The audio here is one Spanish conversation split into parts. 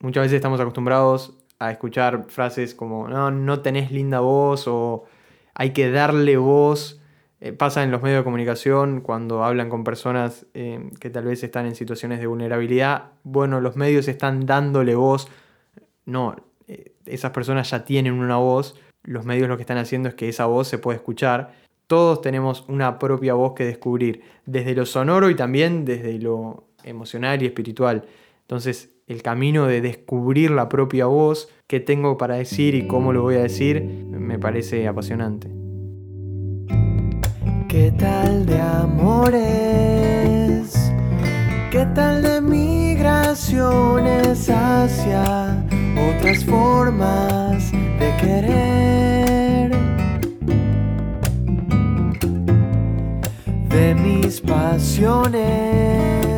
muchas veces estamos acostumbrados a escuchar frases como no, no tenés linda voz o hay que darle voz. Eh, pasa en los medios de comunicación cuando hablan con personas eh, que tal vez están en situaciones de vulnerabilidad. Bueno, los medios están dándole voz. No, eh, esas personas ya tienen una voz. Los medios lo que están haciendo es que esa voz se pueda escuchar. Todos tenemos una propia voz que descubrir, desde lo sonoro y también desde lo emocional y espiritual. Entonces, el camino de descubrir la propia voz, qué tengo para decir y cómo lo voy a decir, me parece apasionante. ¿Qué tal de amores? ¿Qué tal de migraciones hacia otras formas de querer? De mis pasiones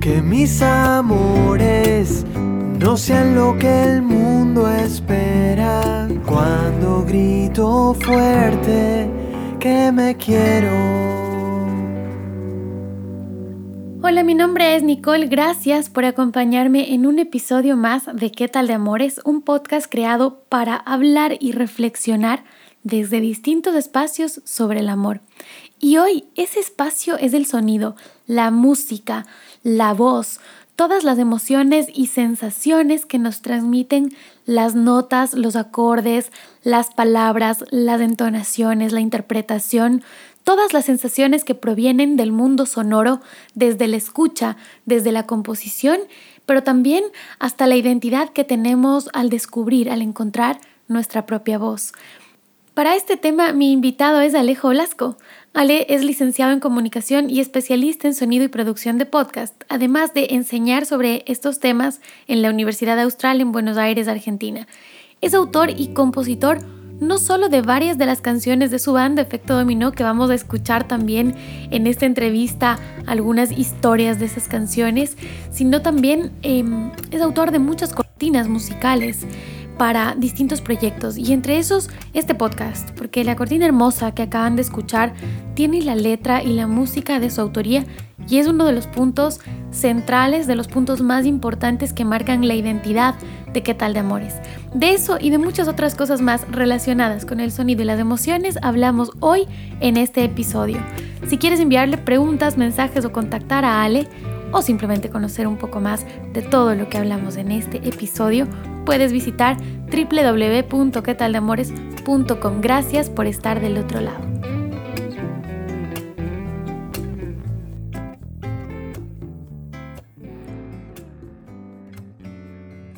que mis amores no sean lo que el mundo espera cuando grito fuerte que me quiero. Hola, mi nombre es Nicole. Gracias por acompañarme en un episodio más de ¿Qué tal de Amores? Un podcast creado para hablar y reflexionar desde distintos espacios sobre el amor. Y hoy ese espacio es el sonido, la música, la voz, todas las emociones y sensaciones que nos transmiten las notas, los acordes, las palabras, las entonaciones, la interpretación, todas las sensaciones que provienen del mundo sonoro, desde la escucha, desde la composición, pero también hasta la identidad que tenemos al descubrir, al encontrar nuestra propia voz. Para este tema, mi invitado es Alejo Blasco. Ale es licenciado en comunicación y especialista en sonido y producción de podcast, además de enseñar sobre estos temas en la Universidad Austral en Buenos Aires, Argentina. Es autor y compositor no solo de varias de las canciones de su banda Efecto Dominó, que vamos a escuchar también en esta entrevista algunas historias de esas canciones, sino también em, es autor de muchas cortinas musicales para distintos proyectos y entre esos este podcast, porque la cortina hermosa que acaban de escuchar tiene la letra y la música de su autoría y es uno de los puntos centrales, de los puntos más importantes que marcan la identidad de qué tal de amores. De eso y de muchas otras cosas más relacionadas con el sonido y las emociones hablamos hoy en este episodio. Si quieres enviarle preguntas, mensajes o contactar a Ale, o simplemente conocer un poco más de todo lo que hablamos en este episodio, puedes visitar www.quetaldeamores.com. Gracias por estar del otro lado.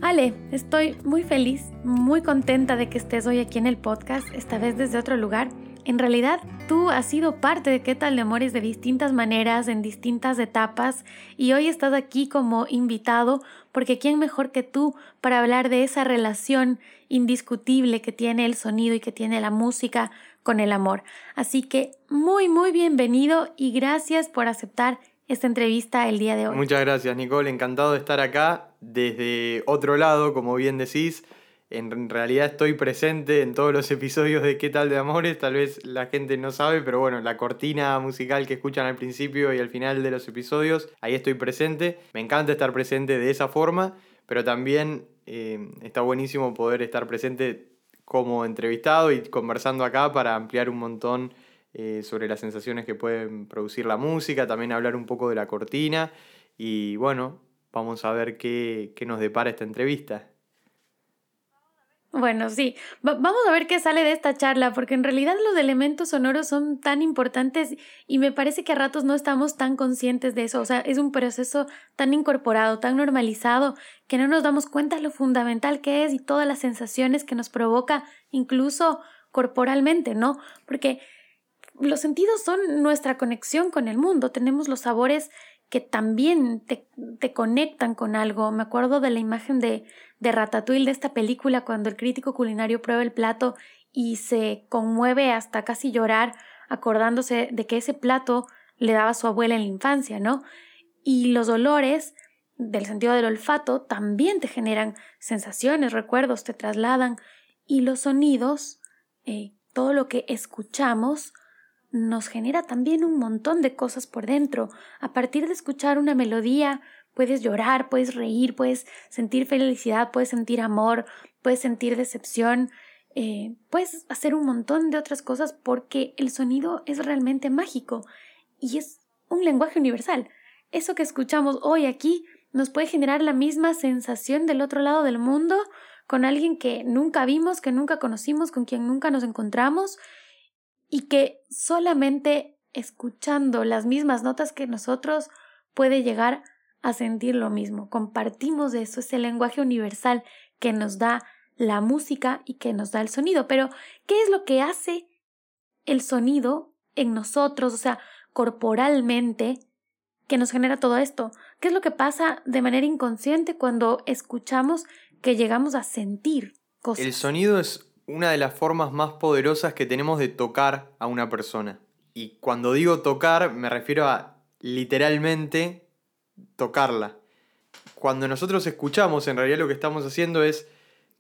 Ale, estoy muy feliz, muy contenta de que estés hoy aquí en el podcast, esta vez desde otro lugar en realidad, tú has sido parte de qué tal de amores de distintas maneras, en distintas etapas, y hoy estás aquí como invitado porque ¿quién mejor que tú para hablar de esa relación indiscutible que tiene el sonido y que tiene la música con el amor? Así que muy, muy bienvenido y gracias por aceptar esta entrevista el día de hoy. Muchas gracias, Nicole. Encantado de estar acá desde otro lado, como bien decís en realidad estoy presente en todos los episodios de ¿Qué tal de Amores? Tal vez la gente no sabe, pero bueno, la cortina musical que escuchan al principio y al final de los episodios, ahí estoy presente. Me encanta estar presente de esa forma, pero también eh, está buenísimo poder estar presente como entrevistado y conversando acá para ampliar un montón eh, sobre las sensaciones que pueden producir la música, también hablar un poco de la cortina y bueno, vamos a ver qué, qué nos depara esta entrevista. Bueno, sí, vamos a ver qué sale de esta charla, porque en realidad los elementos sonoros son tan importantes y me parece que a ratos no estamos tan conscientes de eso, o sea, es un proceso tan incorporado, tan normalizado, que no nos damos cuenta lo fundamental que es y todas las sensaciones que nos provoca, incluso corporalmente, ¿no? Porque los sentidos son nuestra conexión con el mundo, tenemos los sabores que también te, te, conectan con algo. Me acuerdo de la imagen de, de Ratatouille, de esta película, cuando el crítico culinario prueba el plato y se conmueve hasta casi llorar, acordándose de que ese plato le daba su abuela en la infancia, ¿no? Y los olores del sentido del olfato también te generan sensaciones, recuerdos, te trasladan. Y los sonidos, eh, todo lo que escuchamos, nos genera también un montón de cosas por dentro. A partir de escuchar una melodía, puedes llorar, puedes reír, puedes sentir felicidad, puedes sentir amor, puedes sentir decepción, eh, puedes hacer un montón de otras cosas porque el sonido es realmente mágico y es un lenguaje universal. Eso que escuchamos hoy aquí nos puede generar la misma sensación del otro lado del mundo con alguien que nunca vimos, que nunca conocimos, con quien nunca nos encontramos y que solamente escuchando las mismas notas que nosotros puede llegar a sentir lo mismo. Compartimos eso, ese lenguaje universal que nos da la música y que nos da el sonido. Pero, ¿qué es lo que hace el sonido en nosotros, o sea, corporalmente, que nos genera todo esto? ¿Qué es lo que pasa de manera inconsciente cuando escuchamos que llegamos a sentir cosas? El sonido es una de las formas más poderosas que tenemos de tocar a una persona. Y cuando digo tocar, me refiero a literalmente tocarla. Cuando nosotros escuchamos, en realidad lo que estamos haciendo es,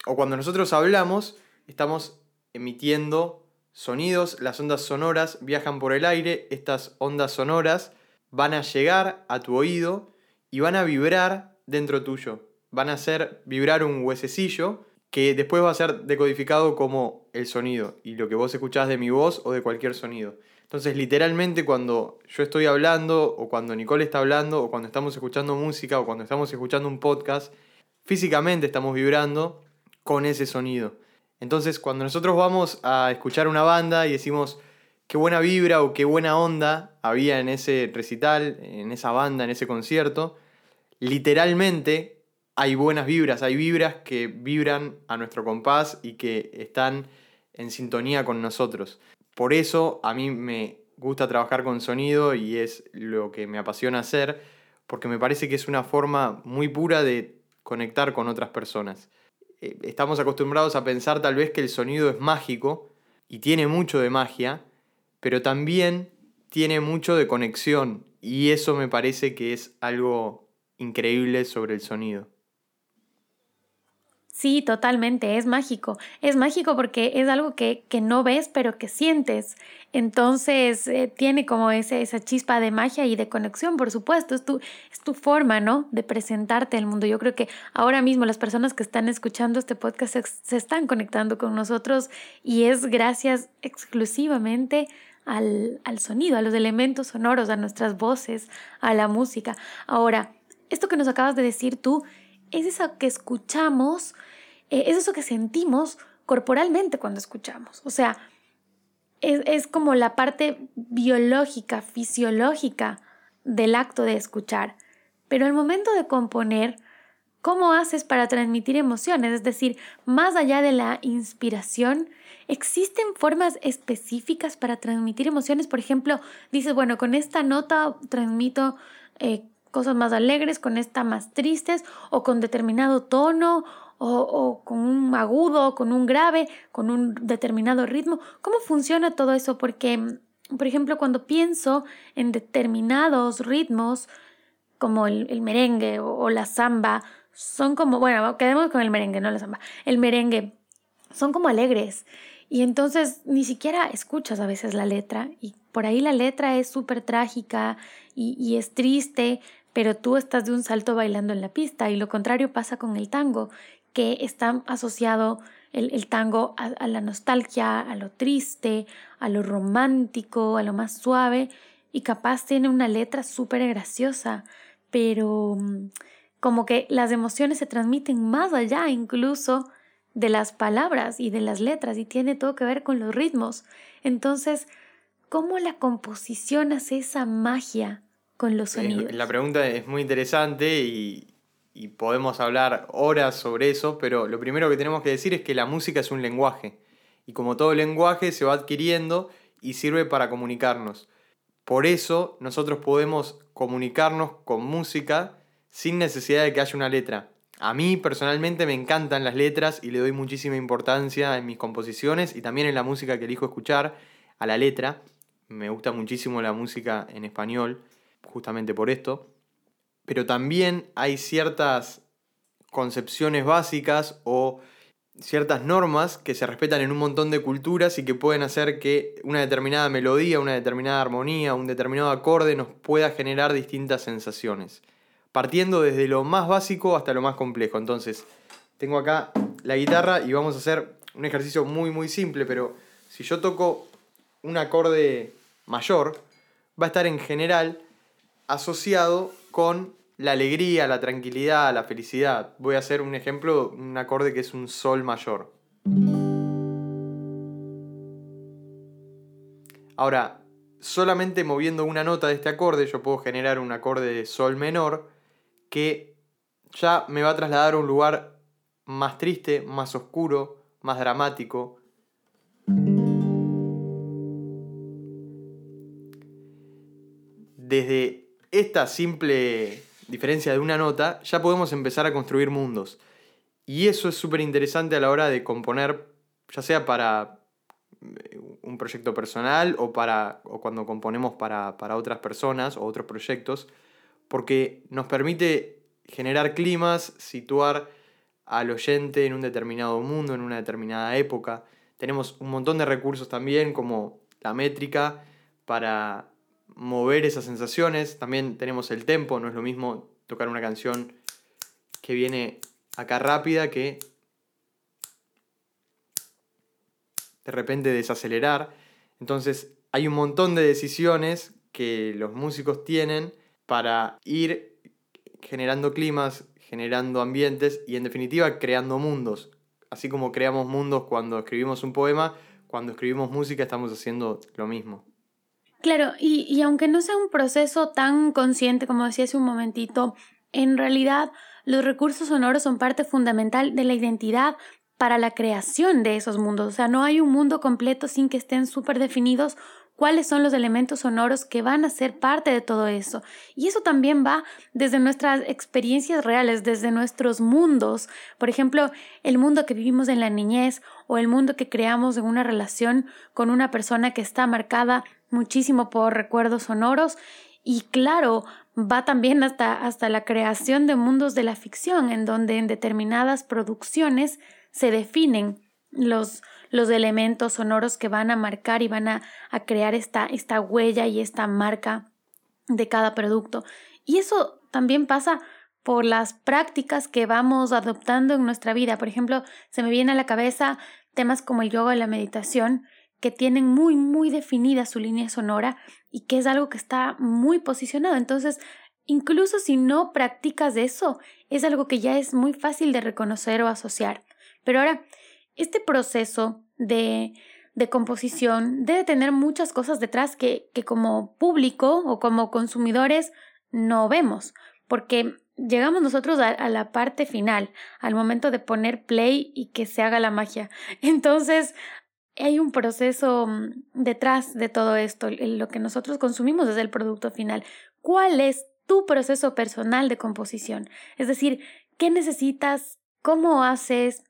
o cuando nosotros hablamos, estamos emitiendo sonidos, las ondas sonoras viajan por el aire, estas ondas sonoras van a llegar a tu oído y van a vibrar dentro tuyo. Van a hacer vibrar un huesecillo que después va a ser decodificado como el sonido y lo que vos escuchás de mi voz o de cualquier sonido. Entonces, literalmente cuando yo estoy hablando o cuando Nicole está hablando o cuando estamos escuchando música o cuando estamos escuchando un podcast, físicamente estamos vibrando con ese sonido. Entonces, cuando nosotros vamos a escuchar una banda y decimos qué buena vibra o qué buena onda había en ese recital, en esa banda, en ese concierto, literalmente hay buenas vibras, hay vibras que vibran a nuestro compás y que están en sintonía con nosotros. Por eso a mí me gusta trabajar con sonido y es lo que me apasiona hacer, porque me parece que es una forma muy pura de conectar con otras personas. Eh, estamos acostumbrados a pensar tal vez que el sonido es mágico y tiene mucho de magia, pero también tiene mucho de conexión y eso me parece que es algo increíble sobre el sonido. Sí, totalmente, es mágico. Es mágico porque es algo que, que no ves, pero que sientes. Entonces, eh, tiene como ese, esa chispa de magia y de conexión, por supuesto. Es tu, es tu forma, ¿no? De presentarte al mundo. Yo creo que ahora mismo las personas que están escuchando este podcast se, se están conectando con nosotros y es gracias exclusivamente al, al sonido, a los elementos sonoros, a nuestras voces, a la música. Ahora, esto que nos acabas de decir tú, es eso que escuchamos eh, es eso que sentimos corporalmente cuando escuchamos. O sea, es, como la parte biológica, fisiológica del acto de escuchar. Pero al momento de componer, ¿cómo haces para transmitir emociones? Es decir, más allá de la inspiración, ¿existen formas específicas para transmitir emociones? Por ejemplo, dices, bueno, con esta nota transmito eh, cosas más alegres, con esta más tristes, o con determinado tono, o, con un agudo, con un grave, con un determinado ritmo. ¿Cómo funciona todo eso? Porque, por ejemplo, cuando pienso en determinados ritmos, como el, merengue o, la samba, son como, bueno, quedemos con el merengue, no la samba. El merengue son como alegres. Y entonces ni siquiera escuchas a veces la letra y por ahí la letra es súper trágica y, y, es triste, pero tú estás de un salto bailando en la pista y lo contrario pasa con el tango, que está asociado el, tango a, la nostalgia, a lo triste, a lo romántico, a lo más suave y capaz tiene una letra súper graciosa, pero mm, como que las emociones se transmiten más allá incluso de las palabras y de las letras y tiene todo que ver con los ritmos. Entonces, ¿cómo la composición hace esa magia con los sonidos? La pregunta es muy interesante y, y podemos hablar horas sobre eso, pero lo primero que tenemos que decir es que la música es un lenguaje y como todo lenguaje se va adquiriendo y sirve para comunicarnos. por eso nosotros podemos comunicarnos con música sin necesidad de que haya una letra. A mí personalmente me encantan las letras y le doy muchísima importancia en mis composiciones y también en la música que elijo escuchar a la letra. Me gusta muchísimo la música en español, justamente por esto. Pero también hay ciertas concepciones básicas o ciertas normas que se respetan en un montón de culturas y que pueden hacer que una determinada melodía, una determinada armonía, un determinado acorde nos pueda generar distintas sensaciones. Partiendo desde lo más básico hasta lo más complejo. Entonces, tengo acá la guitarra y vamos a hacer un ejercicio muy muy simple, pero si yo toco un acorde mayor, va a estar en general asociado con la alegría, la tranquilidad, la felicidad. Voy a hacer un ejemplo, un acorde que es un sol mayor. Ahora, solamente moviendo una nota de este acorde yo puedo generar un acorde de sol menor que ya me va a trasladar a un lugar más triste, más oscuro, más dramático. Desde esta simple diferencia de una nota, ya podemos empezar a construir mundos. Y eso es súper interesante a la hora de componer, ya sea para eh, un proyecto personal o, para, o cuando componemos para, para otras personas o otros proyectos, porque nos permite generar climas, situar al oyente en un determinado mundo, en una determinada época. Tenemos un montón de recursos también como la métrica para mover esas sensaciones. También tenemos el tempo, no es lo mismo tocar una canción que viene acá rápida que de repente desacelerar. Entonces hay un montón de decisiones que los músicos tienen para ir generando climas, generando ambientes y en definitiva creando mundos. Así como creamos mundos cuando escribimos un poema, cuando escribimos música estamos haciendo lo mismo. Claro, y, y aunque no sea un proceso tan consciente como decía hace un momentito, en realidad los recursos sonoros son parte fundamental de la identidad para la creación de esos mundos. O sea, no hay un mundo completo sin que estén súper definidos cuáles son los elementos sonoros que van a ser parte de todo eso. Y eso también va desde nuestras experiencias reales, desde nuestros mundos. Por ejemplo, el mundo que vivimos en la niñez o el mundo que creamos en una relación con una persona que está marcada muchísimo por recuerdos sonoros y claro, va también hasta, hasta la creación de mundos de la ficción, en donde en determinadas producciones se definen los, los elementos sonoros que van a marcar y van a, a crear esta, esta huella y esta marca de cada producto. Y eso también pasa por las prácticas que vamos adoptando en nuestra vida. Por ejemplo, se me viene a la cabeza temas como el yoga y la meditación, que tienen muy, muy definida su línea sonora y que es algo que está muy posicionado. Entonces, incluso si no practicas eso, es algo que ya es muy fácil de reconocer o asociar. Pero ahora, este proceso de, de composición debe tener muchas cosas detrás que, que como público o como consumidores no vemos, porque llegamos nosotros a, a, la parte final, al momento de poner play y que se haga la magia. Entonces, hay un proceso mm, detrás de todo esto, lo que nosotros consumimos es el producto final. ¿Cuál es tu proceso personal de composición? Es decir, ¿qué necesitas? ¿Cómo haces?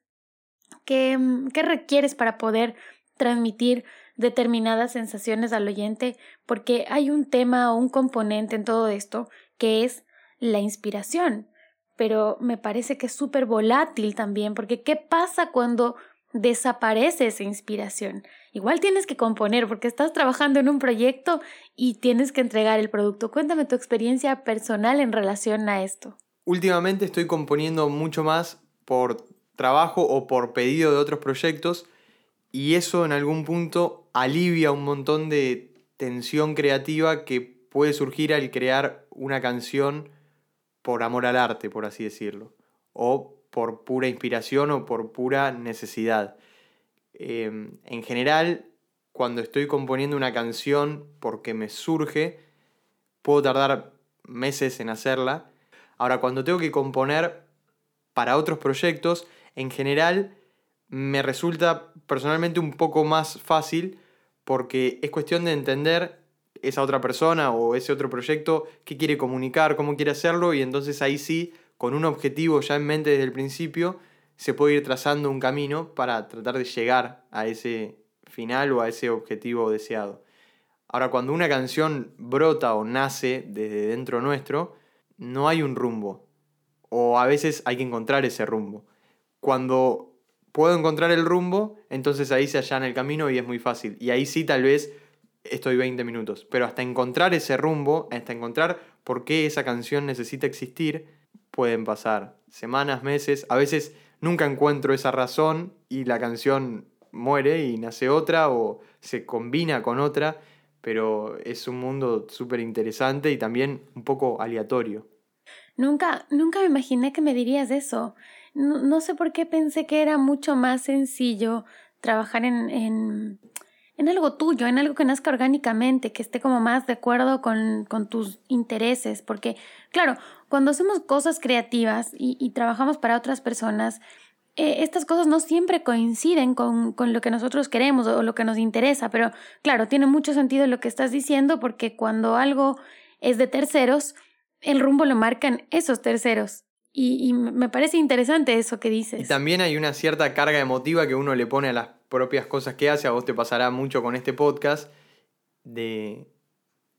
¿Qué, mm, qué requieres para poder transmitir determinadas sensaciones al oyente? Porque hay un tema o un componente en todo esto que es la inspiración. Pero me parece que es súper volátil también, porque ¿qué pasa cuando desaparece esa inspiración. Igual tienes que componer porque estás trabajando en un proyecto y tienes que entregar el producto. Cuéntame tu experiencia personal en relación a esto. Últimamente estoy componiendo mucho más por trabajo o por pedido de otros proyectos y eso en algún punto alivia un montón de tensión creativa que puede surgir al crear una canción por amor al arte, por así decirlo, o por pura inspiración o por pura necesidad. Em, en general, cuando estoy componiendo una canción porque me surge, puedo tardar meses en hacerla. Ahora, cuando tengo que componer para otros proyectos, en general me resulta personalmente un poco más fácil porque es cuestión de entender esa otra persona o ese otro proyecto, qué quiere comunicar, cómo quiere hacerlo, y entonces ahí sí, con un objetivo ya en mente desde el principio, se puede ir trazando un camino para tratar de llegar a ese final o a ese objetivo deseado. Ahora, cuando una canción brota o nace desde dentro nuestro, no hay un rumbo. O a veces hay que encontrar ese rumbo. Cuando puedo encontrar el rumbo, entonces ahí se allana el camino y es muy fácil. Y ahí sí tal vez estoy 20 minutos. Pero hasta encontrar ese rumbo, hasta encontrar por qué esa canción necesita existir, pueden pasar semanas, meses. A veces nunca encuentro esa razón y la canción muere y nace otra o se combina con otra. Pero es un mundo súper interesante y también un poco aleatorio. Nunca, nunca me imaginé que me dirías eso. No, sé por qué pensé que era mucho más sencillo trabajar en, en, en, algo tuyo, en algo que nazca orgánicamente, que esté como más de acuerdo con, con tus intereses. Porque, claro, cuando hacemos cosas creativas y, y trabajamos para otras personas, eh, estas cosas no siempre coinciden con, con, lo que nosotros queremos o lo que nos interesa, pero claro, tiene mucho sentido lo que estás diciendo porque cuando algo es de terceros, el rumbo lo marcan esos terceros. Y, me parece interesante eso que dices. Y también hay una cierta carga emotiva que uno le pone a las propias cosas que hace. A vos te pasará mucho con este podcast de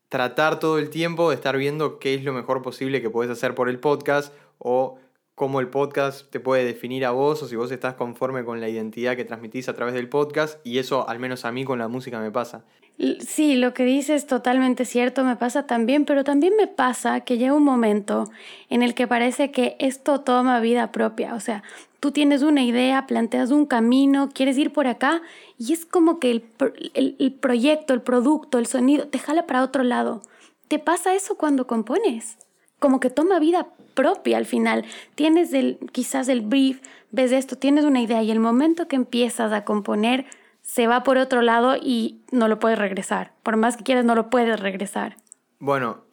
tratar todo el tiempo de estar viendo qué es lo mejor posible que puedes hacer por el podcast o cómo el podcast te puede definir a vos o si vos estás conforme con la identidad que transmitís a través del podcast y eso al menos a mí con la música me pasa. Sí, lo que dices es totalmente cierto, me pasa también, pero también me pasa que llega un momento en el que parece que esto toma vida propia, o sea, tú tienes una idea, planteas un camino, quieres ir por acá y es como que el, el, proyecto, el producto, el sonido te jala para otro lado. ¿Te pasa eso cuando compones? como que toma vida propia al final. Tienes el, quizás el brief, ves esto, tienes una idea y el momento que empiezas a componer se va por otro lado y no lo puedes regresar. Por más que quieras, no lo puedes regresar. Bueno,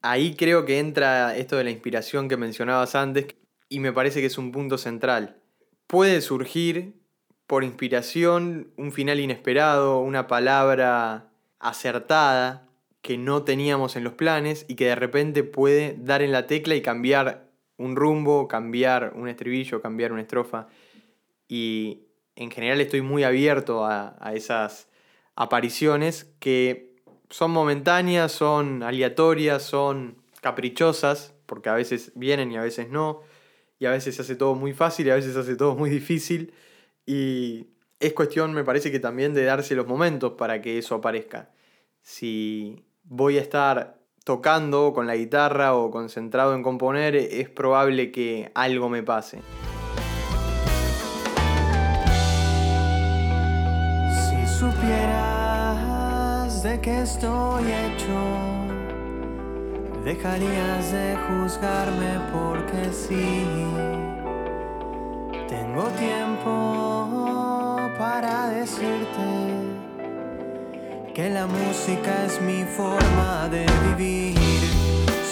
ahí creo que entra esto de la inspiración que mencionabas antes y me parece que es un punto central. Puede surgir por inspiración un final inesperado, una palabra acertada, que no teníamos en los planes y que de repente puede dar en la tecla y cambiar un rumbo, cambiar un estribillo, cambiar una estrofa. Y en general estoy muy abierto a, esas apariciones que son momentáneas, son aleatorias, son caprichosas, porque a veces vienen y a veces no, y a veces se hace todo muy fácil y a veces se hace todo muy difícil. Y es cuestión, me parece que también de darse los momentos para que eso aparezca. Si voy a estar tocando con la guitarra o concentrado en componer, es probable que algo me pase. Si supieras de qué estoy hecho, dejarías de juzgarme porque sí. Tengo tiempo para decirte que la música es mi forma de vivir.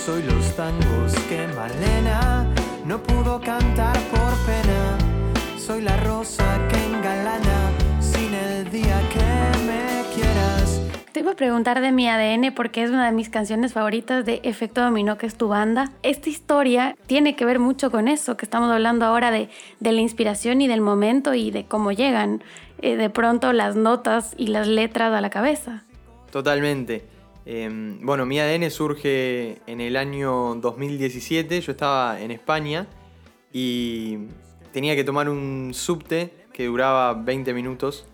Soy los tangos que Malena no pudo cantar por pena. Te iba a preguntar de mi ADN porque es una de mis canciones favoritas de Efecto Dominó, que es tu banda. Esta historia tiene que ver mucho con eso, que estamos hablando ahora de, de la inspiración y del momento y de cómo llegan eh, de pronto las notas y las letras a la cabeza. Totalmente. Em, bueno, mi ADN surge en el año 2017, yo estaba en España y tenía que tomar un subte que duraba 20 minutos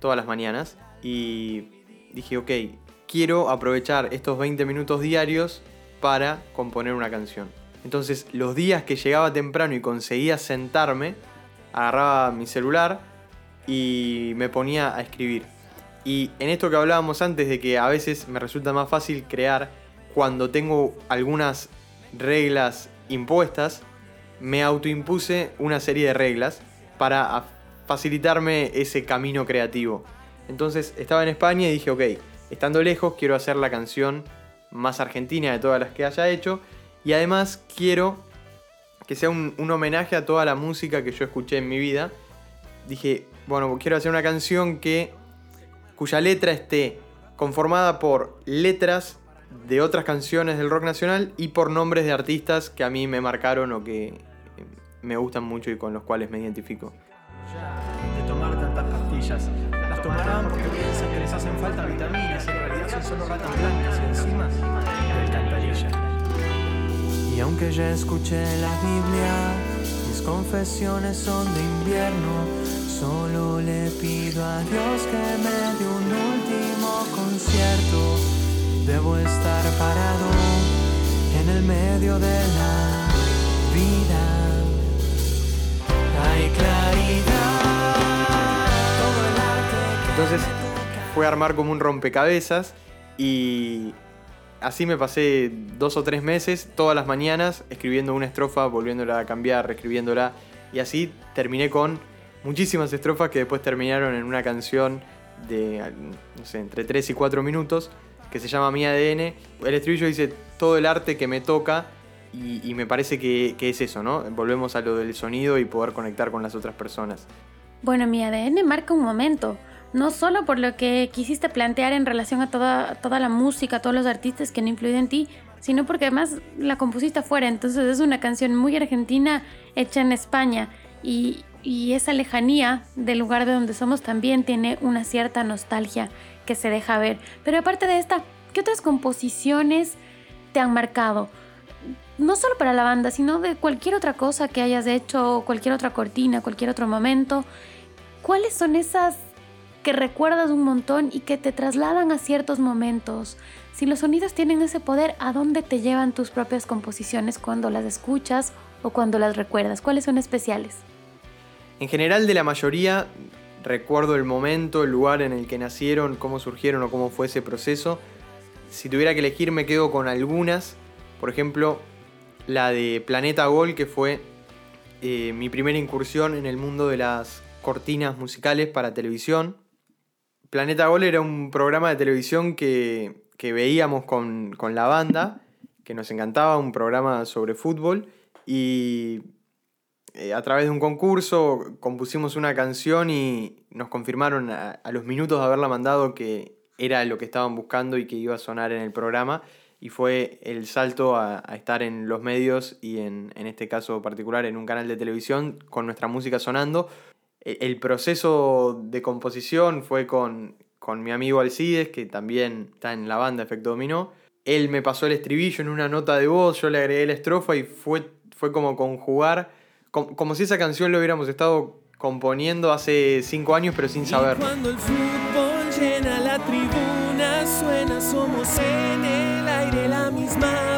todas las mañanas y dije, ok, quiero aprovechar estos 20 minutos diarios para componer una canción. Entonces los días que llegaba temprano y conseguía sentarme, agarraba mi celular y me ponía a escribir. Y en esto que hablábamos antes de que a veces me resulta más fácil crear cuando tengo algunas reglas impuestas, me autoimpuse una serie de reglas para facilitarme ese camino creativo. Entonces estaba en España y dije, ok, estando lejos quiero hacer la canción más argentina de todas las que haya hecho y además quiero que sea un, homenaje a toda la música que yo escuché en mi vida. Dije, bueno, quiero hacer una canción que cuya letra esté conformada por letras de otras canciones del rock nacional y por nombres de artistas que a mí me marcaron o que me gustan mucho y con los cuales me identifico. De tomar tantas pastillas. Tomarán porque piensan que les hacen falta vitaminas y en realidad son solo ratas blancas y encima de alcantarilla. Y aunque ya escuché la Biblia, mis confesiones son de invierno. Solo le pido a Dios que me dé un último concierto. Debo estar parado en el medio de la vida. Hay claridad. Entonces fue armar como un rompecabezas y así me pasé dos o tres meses, todas las mañanas, escribiendo una estrofa, volviéndola a cambiar, reescribiéndola. Y así terminé con muchísimas estrofas que después terminaron en una canción de, no sé, entre 3 y 4 minutos, que se llama Mi ADN. El estribillo dice todo el arte que me toca y, me parece que es eso, ¿no? Volvemos a lo del sonido y poder conectar con las otras personas. Bueno, mi ADN marca un momento, no solo por lo que quisiste plantear en relación a toda, toda la música, a todos los artistas que han influido en ti, sino porque además la compusiste afuera, entonces es una canción muy argentina hecha en España y, y esa lejanía del lugar de donde somos también tiene una cierta nostalgia que se deja ver. Pero aparte de esta, ¿qué otras composiciones te han marcado? no solo para la banda, sino de cualquier otra cosa que hayas hecho, cualquier otra cortina, cualquier otro momento. ¿Cuáles son esas que recuerdas un montón y que te trasladan a ciertos momentos? Si los sonidos tienen ese poder, ¿a dónde te llevan tus propias composiciones cuando las escuchas o cuando las recuerdas? ¿Cuáles son especiales? En general de la mayoría recuerdo el momento, el lugar en el que nacieron, cómo surgieron o cómo fue ese proceso. Si tuviera que elegir me quedo con algunas. Por ejemplo, la de Planeta Gol, que fue eh, mi primera incursión en el mundo de las cortinas musicales para televisión. Planeta Gol era un programa de televisión que, que veíamos con, con la banda, que nos encantaba, un programa sobre fútbol. Y eh, a través de un concurso compusimos una canción y nos confirmaron a, a, los minutos de haberla mandado que era lo que estaban buscando y que iba a sonar en el programa. Y fue el salto a, a estar en los medios y en, en, este caso particular en un canal de televisión con nuestra música sonando. E, El proceso de composición fue con, con mi amigo Alcides, que también está en la banda Efecto Dominó. Él me pasó el estribillo en una nota de voz, yo le agregué la estrofa y fue, fue como conjugar como, como, si esa canción lo hubiéramos estado componiendo hace cinco años, pero sin saber. Cuando el fútbol llena la tribuna, suena, somos en el aire la misma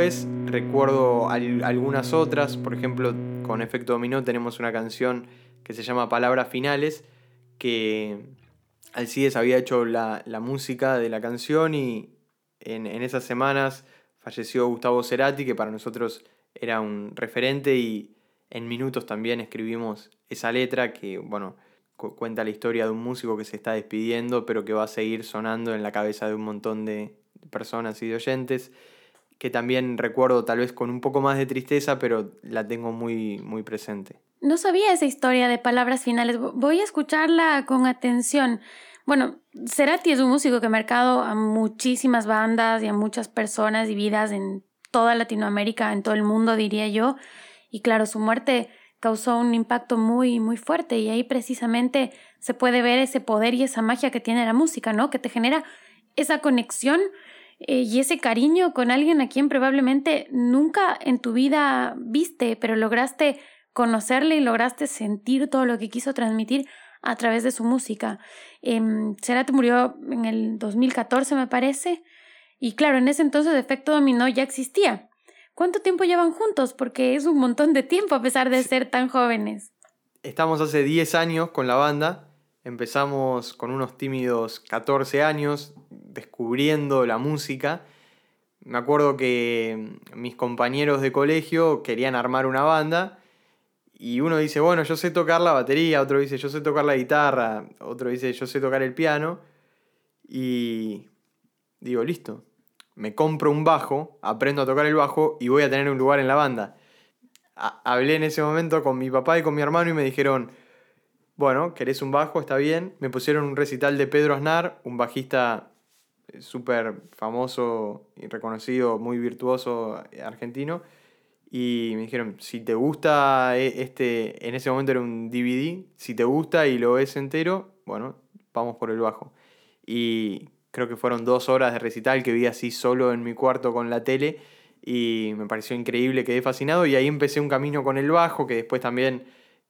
Después recuerdo al, algunas otras, por ejemplo, con Efecto Dominó tenemos una canción que se llama Palabras Finales, que Alcides había hecho la, la música de la canción y en, en, esas semanas falleció Gustavo Cerati, que para nosotros era un referente y en minutos también escribimos esa letra que, bueno, cu cuenta la historia de un músico que se está despidiendo, pero que va a seguir sonando en la cabeza de un montón de personas y de oyentes que también recuerdo tal vez con un poco más de tristeza, pero la tengo muy, muy presente. No sabía esa historia de palabras finales. Voy a escucharla con atención. Bueno, Cerati es un músico que ha marcado a muchísimas bandas y a muchas personas y vidas en toda Latinoamérica, en todo el mundo, diría yo. Y claro, su muerte causó un impacto muy, muy fuerte y ahí precisamente se puede ver ese poder y esa magia que tiene la música, ¿no? Que te genera esa conexión eh, y ese cariño con alguien a quien probablemente nunca en tu vida viste, pero lograste conocerle y lograste sentir todo lo que quiso transmitir a través de su música. Eh, murió en el 2014, me parece, y claro, en ese entonces Efecto Dominó ya existía. ¿Cuánto tiempo llevan juntos? Porque es un montón de tiempo a pesar de ser tan jóvenes. Estamos hace 10 años con la banda. Empezamos con unos tímidos 14 años descubriendo la música. Me acuerdo que mis compañeros de colegio querían armar una banda y uno dice, bueno, yo sé tocar la batería, otro dice, yo sé tocar la guitarra, otro dice, yo sé tocar el piano. Y digo, listo, me compro un bajo, aprendo a tocar el bajo y voy a tener un lugar en la banda. hablé en ese momento con mi papá y con mi hermano y me dijeron, bueno, ¿querés un bajo? Está bien. Me pusieron un recital de Pedro Aznar, un bajista súper famoso y reconocido, muy virtuoso eh, argentino y me dijeron, si te gusta e, este, en ese momento era un DVD, si te gusta y lo ves entero, bueno, vamos por el bajo. Y creo que fueron dos horas de recital que vi así solo en mi cuarto con la tele y me pareció increíble, quedé fascinado y ahí empecé un camino con el bajo que después también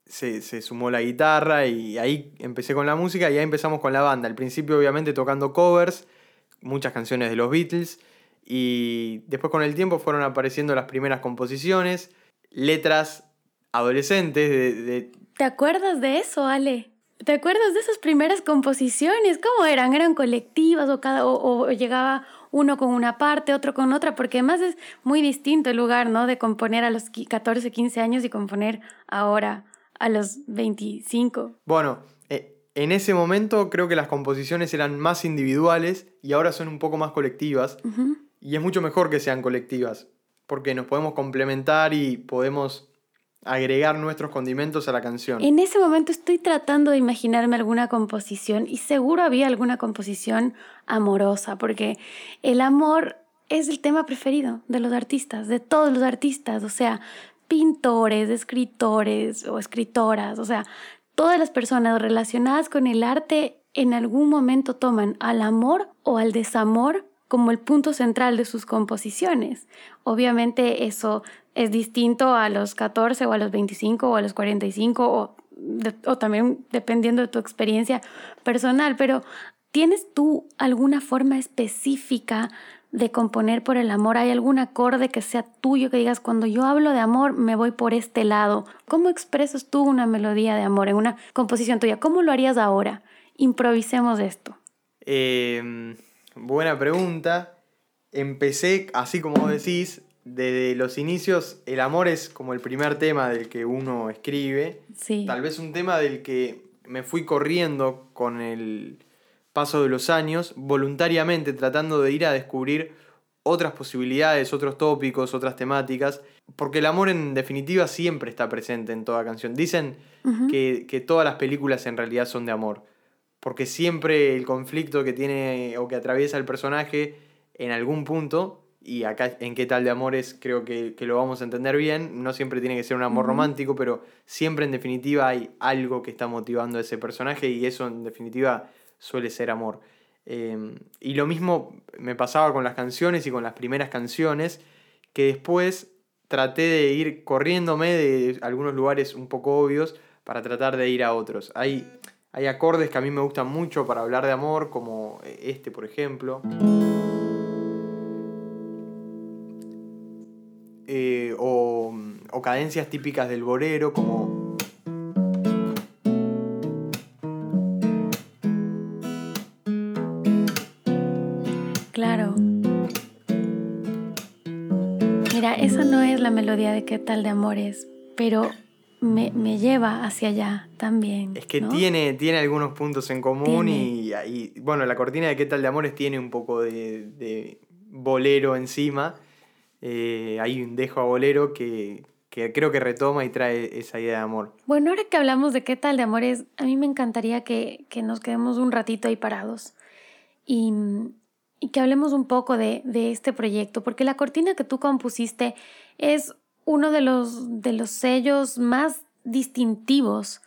se, se, sumó la guitarra y ahí empecé con la música y ahí empezamos con la banda. Al principio obviamente tocando covers, muchas canciones de los Beatles y después con el tiempo fueron apareciendo las primeras composiciones, letras adolescentes de... ¿Te acuerdas de eso, Ale? ¿Te acuerdas de esas primeras composiciones? ¿Cómo eran? ¿Eran colectivas o, cada, o, llegaba uno con una parte, otro con otra? Porque además es muy distinto el lugar, ¿no? De componer a los 14, 15 años y componer ahora a los 25. Bueno, en ese momento creo que las composiciones eran más individuales y ahora son un poco más colectivas. Y es mucho mejor que sean colectivas, porque nos podemos complementar y podemos agregar nuestros condimentos a la canción. En ese momento estoy tratando de imaginarme alguna composición y seguro había alguna composición amorosa, porque el amor es el tema preferido de los artistas, de todos los artistas, o sea, pintores, escritores o escritoras, o sea, todas las personas relacionadas con el arte en algún momento toman al amor o al desamor como el punto central de sus composiciones. Obviamente eso es distinto a los 14 o a los 25 o a los 45 o, o también dependiendo de tu experiencia personal, pero ¿tienes tú alguna forma específica de componer por el amor? ¿Hay algún acorde que sea tuyo que digas, cuando yo hablo de amor me voy por este lado? ¿Cómo expresas tú una melodía de amor en una composición tuya? ¿Cómo lo harías ahora? Improvisemos esto. Eh Buena pregunta. Empecé, así como decís, desde los inicios, el amor es como el primer tema del que uno escribe. Sí. Tal vez un tema del que me fui corriendo con el paso de los años, voluntariamente tratando de ir a descubrir otras posibilidades, otros tópicos, otras temáticas, porque el amor en definitiva siempre está presente en toda canción. Dicen que, que todas las películas en realidad son de amor porque siempre el conflicto que tiene o que atraviesa el personaje en algún punto, y acá en qué tal de amores creo que, lo vamos a entender bien, no siempre tiene que ser un amor romántico, pero siempre en definitiva hay algo que está motivando a ese personaje y eso en definitiva suele ser amor. Em, y lo mismo me pasaba con las canciones y con las primeras canciones, que después traté de ir corriéndome de algunos lugares un poco obvios para tratar de ir a otros. Hay hay acordes que a mí me gustan mucho para hablar de amor, como este, por ejemplo. Eh, o, o cadencias típicas del bolero, como... esa no es la melodía de qué tal de amores, pero me, me, lleva hacia allá también. Es que tiene, tiene algunos puntos en común y, bueno, la cortina de qué tal de amores tiene un poco de, bolero encima. Eh, hay un dejo a bolero que, creo que retoma y trae esa idea de amor. Bueno, ahora que hablamos de qué tal de amores, a mí me encantaría que, nos quedemos un ratito ahí parados y, que hablemos un poco de, de este proyecto, porque la cortina que tú compusiste es uno de los, de los sellos más distintivos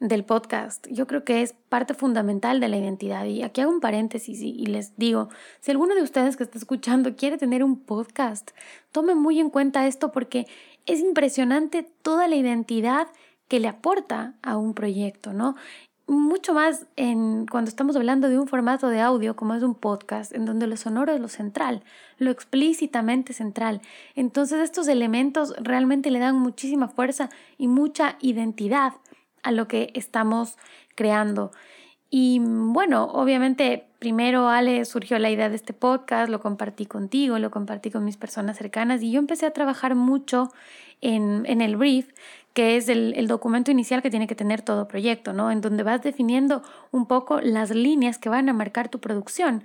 del podcast. Yo creo que es parte fundamental de la identidad. Y aquí hago un paréntesis y, y, les digo, si alguno de ustedes que está escuchando quiere tener un podcast, tome muy en cuenta esto porque es impresionante toda la identidad que le aporta a un proyecto, ¿no? Mucho más en cuando estamos hablando de un formato de audio como es un podcast, en donde lo sonoro es lo central, lo explícitamente central. Entonces estos elementos realmente le dan muchísima fuerza y mucha identidad a lo que estamos creando. Y bueno, obviamente primero, Ale, surgió la idea de este podcast, lo compartí contigo, lo compartí con mis personas cercanas y yo empecé a trabajar mucho en, en el brief, que es el, documento inicial que tiene que tener todo proyecto, ¿no? En donde vas definiendo un poco las líneas que van a marcar tu producción.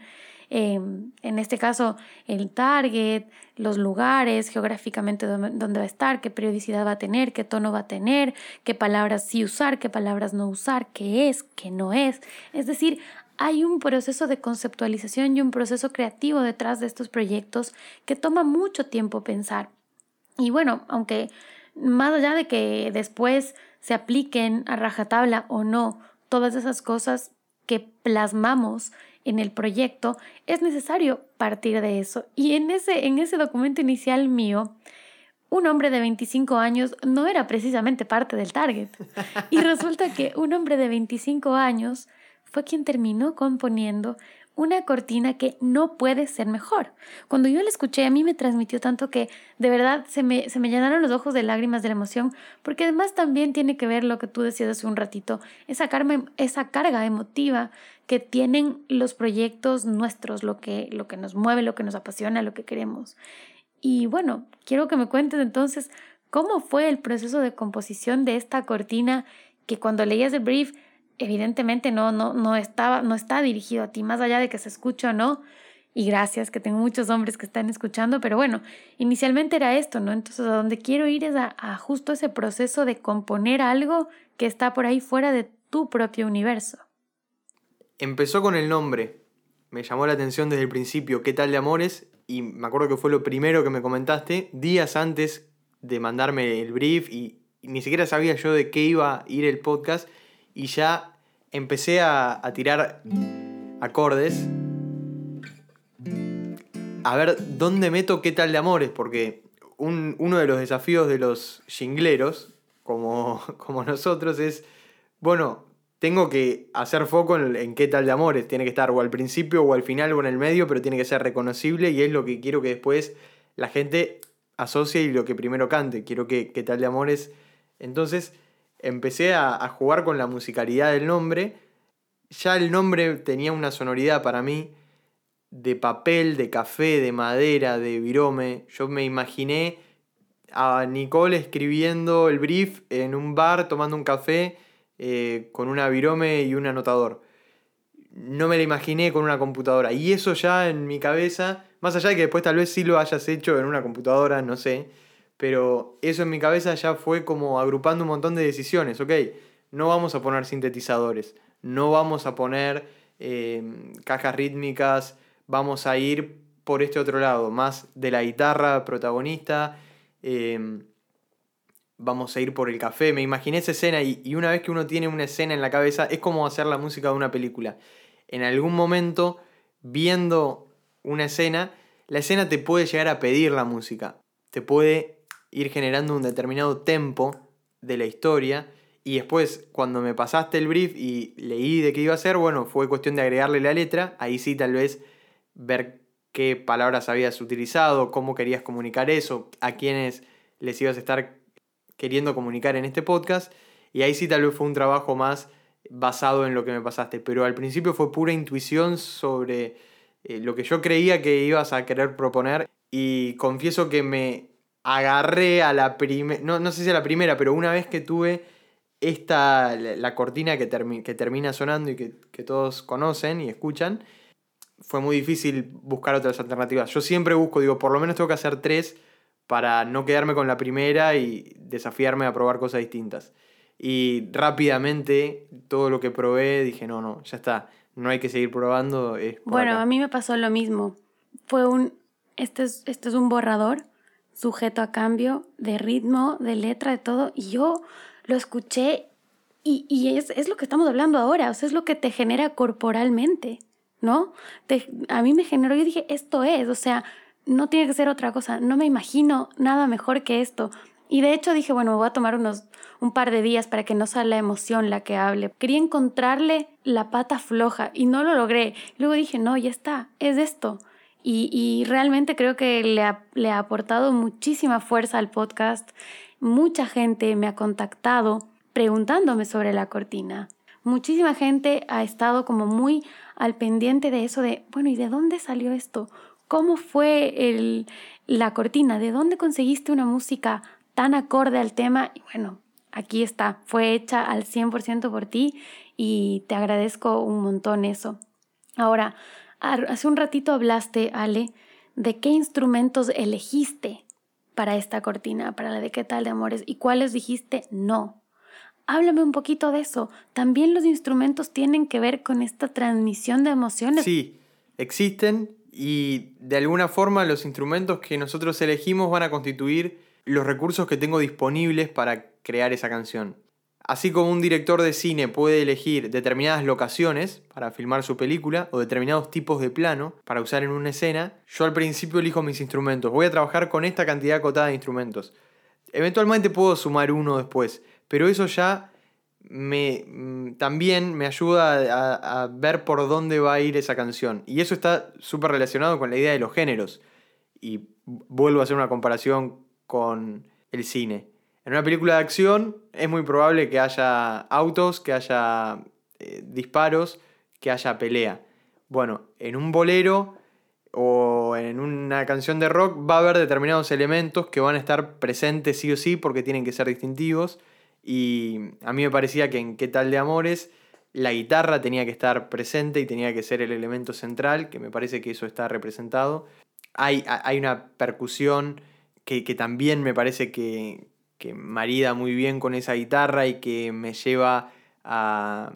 Eh, en este caso, el target, los lugares, geográficamente dónde va a estar, qué periodicidad va a tener, qué tono va a tener, qué palabras sí usar, qué palabras no usar, qué es, qué no es. Es decir, hay un proceso de conceptualización y un proceso creativo detrás de estos proyectos que toma mucho tiempo pensar. Y bueno, aunque más allá de que después se apliquen a rajatabla o no todas esas cosas que plasmamos en el proyecto, es necesario partir de eso. Y en ese, en ese documento inicial mío, un hombre de 25 años no era precisamente parte del target. Y resulta que un hombre de 25 años fue quien terminó componiendo una cortina que no puede ser mejor. Cuando yo la escuché, a mí me transmitió tanto que de verdad se me, se me llenaron los ojos de lágrimas de la emoción, porque además también tiene que ver lo que tú decías hace un ratito, esa, esa carga emotiva que tienen los proyectos nuestros, lo que, lo que nos mueve, lo que nos apasiona, lo que queremos. Y bueno, quiero que me cuentes entonces cómo fue el proceso de composición de esta cortina que cuando leías el brief evidentemente no, no, no, estaba, no está dirigido a ti, más allá de que se escuche o no. Y gracias, que tengo muchos hombres que están escuchando, pero bueno, inicialmente era esto, ¿no? Entonces a donde quiero ir es a, justo ese proceso de componer algo que está por ahí fuera de tu propio universo. Empezó con el nombre. Me llamó la atención desde el principio, ¿qué tal de amores? Y me acuerdo que fue lo primero que me comentaste días antes de mandarme el brief y ni siquiera sabía yo de qué iba a ir el podcast y ya empecé a, tirar acordes. A ver dónde meto qué tal de amores, porque uno de los desafíos de los jingleros, como, como nosotros, es, bueno, tengo que hacer foco en, en, qué tal de amores. Tiene que estar o al principio o al final o en el medio, pero tiene que ser reconocible y es lo que quiero que después la gente asocie y lo que primero cante. Quiero que qué tal de amores. Entonces, empecé a, jugar con la musicalidad del nombre. Ya el nombre tenía una sonoridad para mí de papel, de café, de madera, de virome. Yo me imaginé a Nicole escribiendo el brief en un bar tomando un café eh, con una virome y un anotador. No me la imaginé con una computadora. Y eso ya en mi cabeza, más allá de que después tal vez sí lo hayas hecho en una computadora, no sé pero eso en mi cabeza ya fue como agrupando un montón de decisiones, ok, no vamos a poner sintetizadores, no vamos a poner em, cajas rítmicas, vamos a ir por este otro lado, más de la guitarra protagonista, em, vamos a ir por el café, me imaginé esa escena y, y una vez que uno tiene una escena en la cabeza es como hacer la música de una película. En algún momento, viendo una escena, la escena te puede llegar a pedir la música, te puede ir generando un determinado tempo de la historia. Y después, cuando me pasaste el brief y leí de qué iba a ser, bueno, fue cuestión de agregarle la letra. Ahí sí, tal vez ver qué palabras habías utilizado, cómo querías comunicar eso, a quiénes les ibas a estar queriendo comunicar en este podcast. Y ahí sí, tal vez fue un trabajo más basado en lo que me pasaste. Pero al principio fue pura intuición sobre eh, lo que yo creía que ibas a querer proponer. Y confieso que me agarré a la primera, no, no sé si a la primera, pero una vez que tuve esta, la, cortina que, que, termina sonando y que, que, todos conocen y escuchan, fue muy difícil buscar otras alternativas. Yo siempre busco, digo, por lo menos tengo que hacer tres para no quedarme con la primera y desafiarme a probar cosas distintas. Y rápidamente todo lo que probé dije, no, no, ya está, no hay que seguir probando. bueno, a mí me pasó lo mismo. Fue un, este es, este es un borrador sujeto a cambio de ritmo, de letra, de todo. Y yo lo escuché y, y es, es, lo que estamos hablando ahora, o sea, es lo que te genera corporalmente, ¿no? Te, a mí me generó, yo dije, esto es, o sea, no tiene que ser otra cosa, no me imagino nada mejor que esto. Y de hecho dije, bueno, me voy a tomar unos un par de días para que no sea la emoción la que hable. Quería encontrarle la pata floja y no lo logré. Luego dije, no, ya está, es esto. Y, realmente creo que le ha, le ha aportado muchísima fuerza al podcast. Mucha gente me ha contactado preguntándome sobre la cortina. Muchísima gente ha estado como muy al pendiente de eso de, bueno, ¿y de dónde salió esto? ¿Cómo fue el, la cortina? ¿De dónde conseguiste una música tan acorde al tema? Y bueno, aquí está, fue hecha al 100% por ti y te agradezco un montón eso. Ahora, hace un ratito hablaste, Ale, de qué instrumentos elegiste para esta cortina, para la de qué tal de amores y cuáles dijiste no. Háblame un poquito de eso. ¿También los instrumentos tienen que ver con esta transmisión de emociones? Sí, existen y de alguna forma los instrumentos que nosotros elegimos van a constituir los recursos que tengo disponibles para crear esa canción. Así como un director de cine puede elegir determinadas locaciones para filmar su película o determinados tipos de plano para usar en una escena, yo al principio elijo mis instrumentos. Voy a trabajar con esta cantidad acotada de instrumentos. Eventualmente puedo sumar uno después, pero eso ya me, mm, también me ayuda a, a ver por dónde va a ir esa canción. Y eso está súper relacionado con la idea de los géneros. Y vuelvo a hacer una comparación con el cine. En una película de acción es muy probable que haya autos, que haya eh, disparos, que haya pelea. Bueno, en un bolero o en una canción de rock va a haber determinados elementos que van a estar presentes sí o sí porque tienen que ser distintivos. Y a mí me parecía que en ¿Qué tal de amores? la guitarra tenía que estar presente y tenía que ser el elemento central, que me parece que eso está representado. Hay, hay una percusión que, que también me parece que, que marida muy bien con esa guitarra y que me lleva a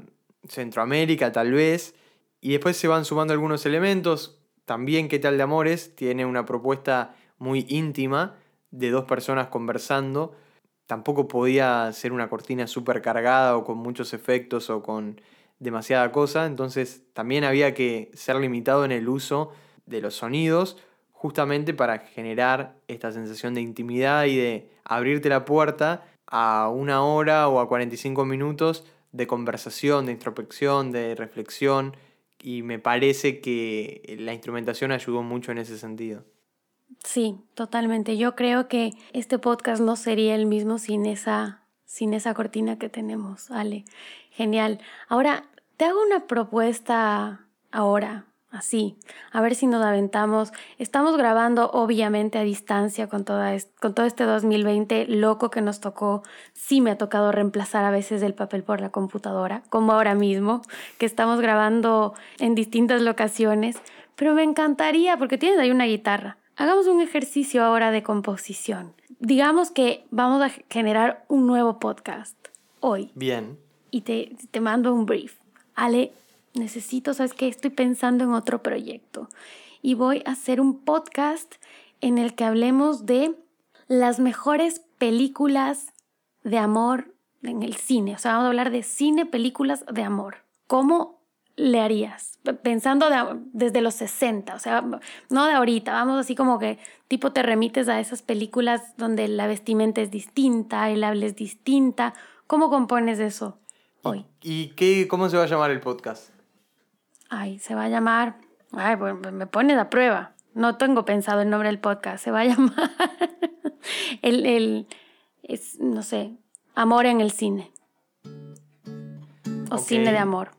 Centroamérica tal vez. Y después se van sumando algunos elementos. También qué tal de Amores tiene una propuesta muy íntima de dos personas conversando. Tampoco podía ser una cortina súper cargada o con muchos efectos o con demasiada cosa. Entonces también había que ser limitado en el uso de los sonidos justamente para generar esta sensación de intimidad y de abrirte la puerta a una hora o a 45 minutos de conversación, de introspección, de reflexión y me parece que la instrumentación ayudó mucho en ese sentido. Sí, totalmente. Yo creo que este podcast no sería el mismo sin esa, sin esa cortina que tenemos, Ale. Genial. Ahora, te hago una propuesta ahora, así, a ver si nos aventamos. Estamos grabando obviamente a distancia con, toda con todo este 2020 loco que nos tocó. Sí me ha tocado reemplazar a veces el papel por la computadora, como ahora mismo, que estamos grabando en distintas locaciones, pero me encantaría, porque tienes ahí una guitarra. Hagamos un ejercicio ahora de composición. Digamos que vamos a generar un nuevo podcast hoy. Bien. Y te, te mando un brief. Ale, necesito, ¿sabes qué? Estoy pensando en otro proyecto y voy a hacer un podcast en el que hablemos de las mejores películas de amor en el cine. O sea, vamos a hablar de cine, películas de amor. ¿Cómo le harías? Pensando desde los 60, o sea, no de ahorita, vamos así como que tipo te remites a esas películas donde la vestimenta es distinta, el habla es distinta. ¿Cómo compones eso hoy? ¿Y qué, cómo se va a llamar el podcast? Ay, se va a llamar. Ay, pues me pone la prueba. No tengo pensado el nombre del podcast. Se va a llamar. el, el es, no sé, Amor en el cine. O cine de amor.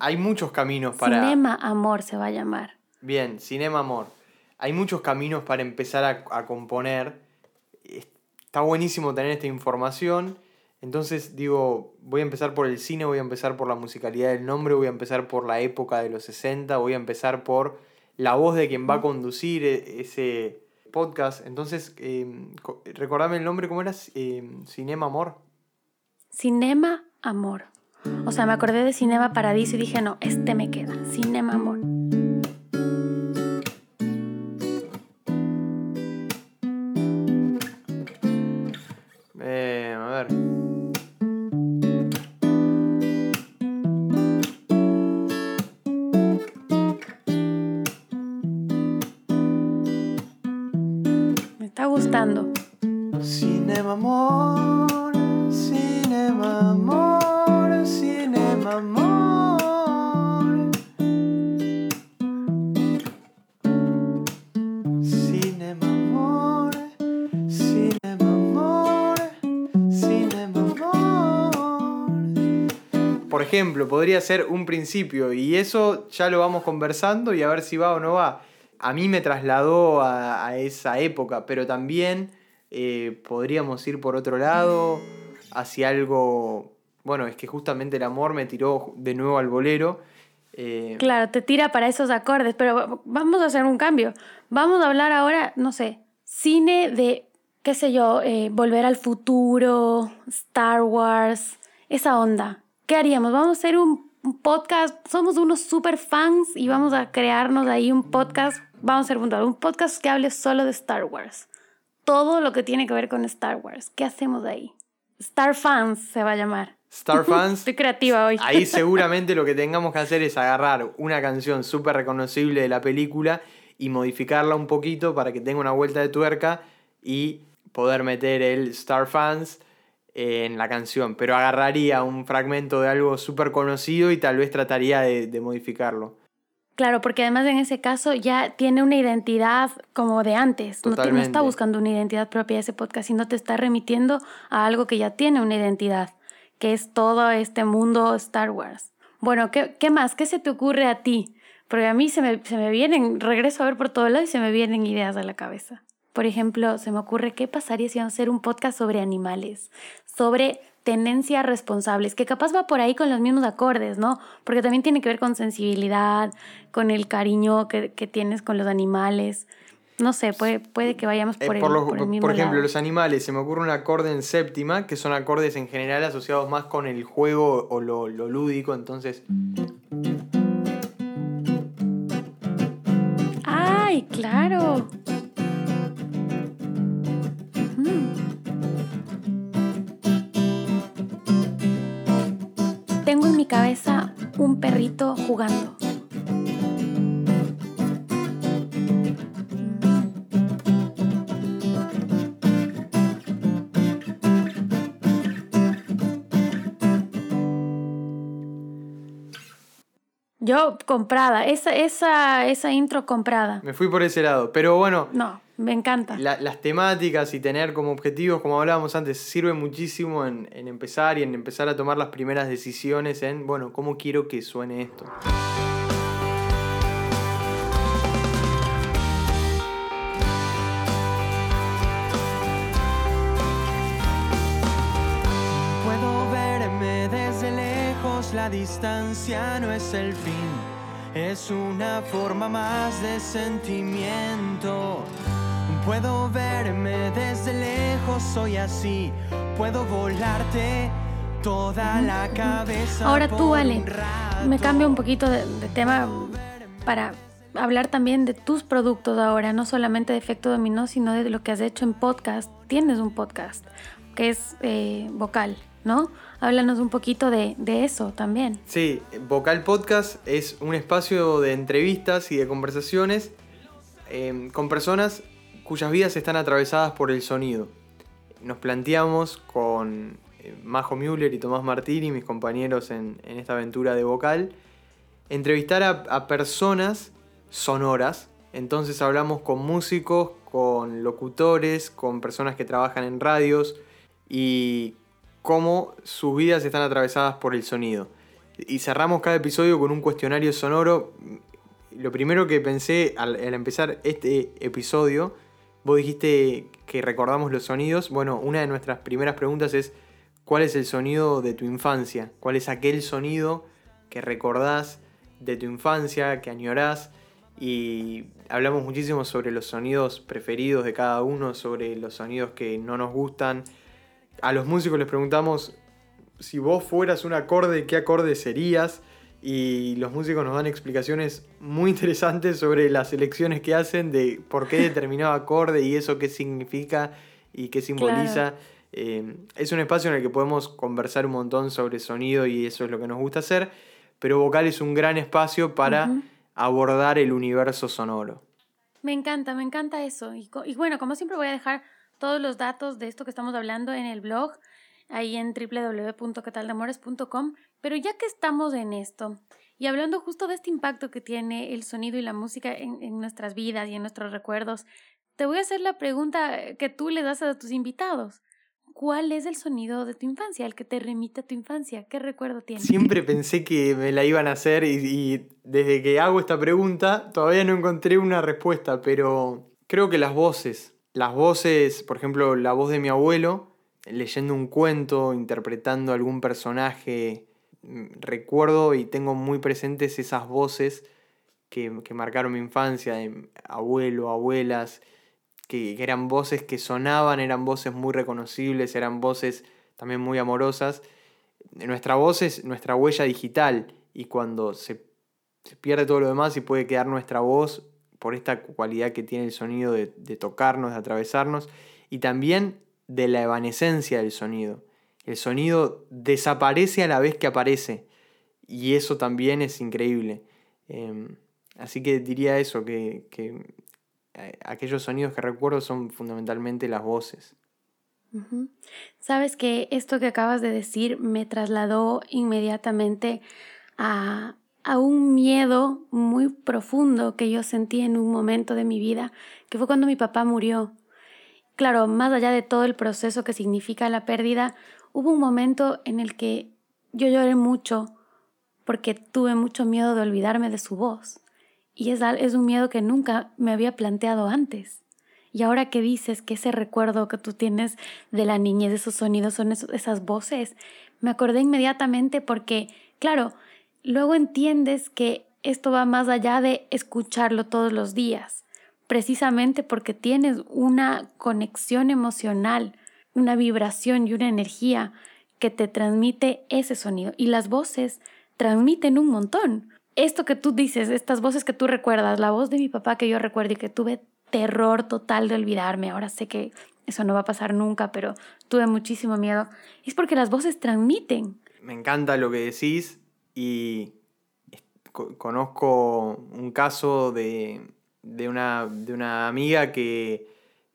Hay muchos caminos para. Cinema Amor se va a llamar. Bien, Cinema Amor. Hay muchos caminos para empezar a, a componer. Está buenísimo tener esta información entonces digo, voy a empezar por el cine, voy a empezar por la musicalidad del nombre, voy a empezar por la época de los 60, voy a empezar por la voz de quien va a conducir e-, ese podcast. Entonces, eh, recordame el nombre, ¿cómo era? Em, Cinema Amor. Cinema Amor. O sea, me acordé de Cinema Paradiso y dije, no, este me queda, Cinema Amor. Ejemplo, podría ser un principio y eso ya lo vamos conversando y a ver si va o no va. A mí me trasladó a, esa época, pero también eh, podríamos ir por otro lado, hacia algo... Bueno, es que justamente el amor me tiró de nuevo al bolero. Eh, claro, te tira para esos acordes, pero vamos a hacer un cambio. Vamos a hablar ahora, no sé, cine de, qué sé yo, eh, Volver al Futuro, Star Wars, esa onda. ¿Qué haríamos? Vamos a hacer un, podcast, somos unos super fans y vamos a crearnos ahí un podcast, vamos a hacer un podcast que hable solo de Star Wars. Todo lo que tiene que ver con Star Wars. ¿Qué hacemos ahí? Star Fans se va a llamar. Star Fans. Estoy creativa hoy. Ahí seguramente lo que tengamos que hacer es agarrar una canción súper reconocible de la película y modificarla un poquito para que tenga una vuelta de tuerca y poder meter el Star Fans en la canción. Pero agarraría un fragmento de algo súper conocido y tal vez trataría de, modificarlo. Claro, porque además en ese caso ya tiene una identidad como de antes. No, no, está buscando una identidad propia de ese podcast, sino te está remitiendo a algo que ya tiene una identidad, que es todo este mundo Star Wars. Bueno, ¿qué, qué más? ¿Qué se te ocurre a ti? Porque a mí se me, se me vienen, regreso a ver por todo lado y se me vienen ideas a la cabeza. Por ejemplo, se me ocurre qué pasaría si vamos a hacer un podcast sobre animales, sobre tendencias responsables, que capaz va por ahí con los mismos acordes, ¿no? Porque también tiene que ver con sensibilidad, con el cariño que, que tienes con los animales. No sé, puede, puede que vayamos por, eh, el, por, por, por ejemplo, los animales, se me ocurre un acorde en séptima, que son acordes en general asociados más con el juego o lo, lo lúdico, entonces... ¡Ay, claro! Tengo en mi cabeza un perrito jugando. Yo comprada, esa, esa, esa intro comprada. Me fui por ese lado, pero bueno. No, me encanta. las temáticas y tener como objetivos, como hablábamos antes, sirve muchísimo en, en empezar y en empezar a tomar las primeras decisiones en, bueno, ¿cómo quiero que suene esto? la distancia no es el fin, es una forma más de sentimiento. Puedo verme desde lejos, soy así, puedo volarte toda la cabeza. Ahora tú, Ale, me cambio un poquito de, tema para hablar también de tus productos ahora, no solamente de efecto dominó, sino de lo que has hecho en podcast. Tienes un podcast que es eh, vocal, ¿no? Háblanos un poquito de, eso también. Sí, Vocal Podcast es un espacio de entrevistas y de conversaciones em, con personas cuyas vidas están atravesadas por el sonido. Nos planteamos con eh, Majo Müller y Tomás Martini, mis compañeros en, esta aventura de vocal, entrevistar a personas sonoras. Entonces hablamos con músicos, con locutores, con personas que trabajan en radios y cómo sus vidas están atravesadas por el sonido. Y cerramos cada episodio con un cuestionario sonoro. Lo primero que pensé al, empezar este episodio, vos dijiste que recordamos los sonidos. Bueno, una de nuestras primeras preguntas es, ¿cuál es el sonido de tu infancia? ¿Cuál es aquel sonido que recordás de tu infancia, que añorás? Y hablamos muchísimo sobre los sonidos preferidos de cada uno, sobre los sonidos que no nos gustan, a los músicos les preguntamos si vos fueras un acorde, ¿qué acorde serías? Y los músicos nos dan explicaciones muy interesantes sobre las elecciones que hacen, de por qué determinado acorde y eso qué significa y qué simboliza. Eh, es un espacio en el que podemos conversar un montón sobre sonido y eso es lo que nos gusta hacer, pero vocal es un gran espacio para abordar el universo sonoro. Me encanta, me encanta eso. y bueno, como siempre voy a dejar todos los datos de esto que estamos hablando en el blog, ahí en www.cataldamores.com. Pero ya que estamos en esto y hablando justo de este impacto que tiene el sonido y la música en, nuestras vidas y en nuestros recuerdos, te voy a hacer la pregunta que tú le das a tus invitados. ¿cuál es el sonido de tu infancia, el que te remite a tu infancia? ¿Qué recuerdo tienes? Siempre pensé que me la iban a hacer y, y desde que hago esta pregunta todavía no encontré una respuesta, pero creo que las voces, las voces, por ejemplo, la voz de mi abuelo, leyendo un cuento, interpretando algún personaje, mm, recuerdo y tengo muy presentes esas voces que, que marcaron mi infancia, de abuelo, abuelas, que, que eran voces que sonaban, eran voces muy reconocibles, eran voces también muy amorosas. Nuestra voz es nuestra huella digital y cuando se, se pierde todo lo demás y puede quedar nuestra voz por esta cualidad que tiene el sonido de, de tocarnos, de atravesarnos y también de la evanescencia del sonido. El sonido desaparece a la vez que aparece y eso también es increíble. Eh, así que diría eso, que, que eh, aquellos sonidos que recuerdo son fundamentalmente las voces. Sabes que esto que acabas de decir me trasladó inmediatamente a, a, un miedo muy profundo que yo sentí en un momento de mi vida, que fue cuando mi papá murió. Claro, más allá de todo el proceso que significa la pérdida, hubo un momento en el que yo lloré mucho porque tuve mucho miedo de olvidarme de su voz. Y es, es un miedo que nunca me había planteado antes. Y ahora que dices que ese recuerdo que tú tienes de la niñez, de esos sonidos, son esas voces, me acordé inmediatamente porque, claro, luego entiendes que esto va más allá de escucharlo todos los días, precisamente porque tienes una conexión emocional, una vibración y una energía que te transmite ese sonido. Y las voces transmiten un montón esto que tú dices, estas voces que tú recuerdas, la voz de mi papá que yo recuerdo y que tuve terror total de olvidarme, ahora sé que eso no va a pasar nunca, pero tuve muchísimo miedo, es porque las voces transmiten. Me encanta lo que decís y conozco un caso de, de, una, de una amiga que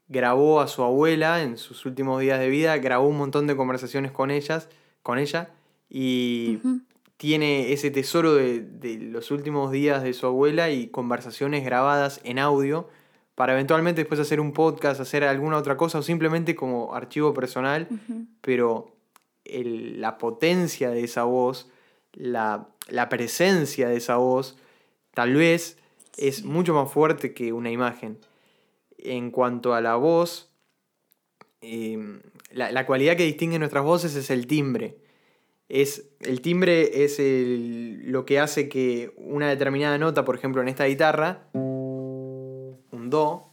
grabó a su abuela en sus últimos días de vida, grabó un montón de conversaciones con ellas, con ella, y uh -huh tiene ese tesoro de, de, los últimos días de su abuela y conversaciones grabadas en audio para eventualmente después hacer un podcast, hacer alguna otra cosa o simplemente como archivo personal, uh -huh. pero el, la potencia de esa voz, la, la, presencia de esa voz, tal vez sí. es mucho más fuerte que una imagen. En cuanto a la voz, eh, la, la cualidad que distingue nuestras voces es el timbre es, el timbre es el, lo que hace que una determinada nota, por ejemplo en esta guitarra, un Do,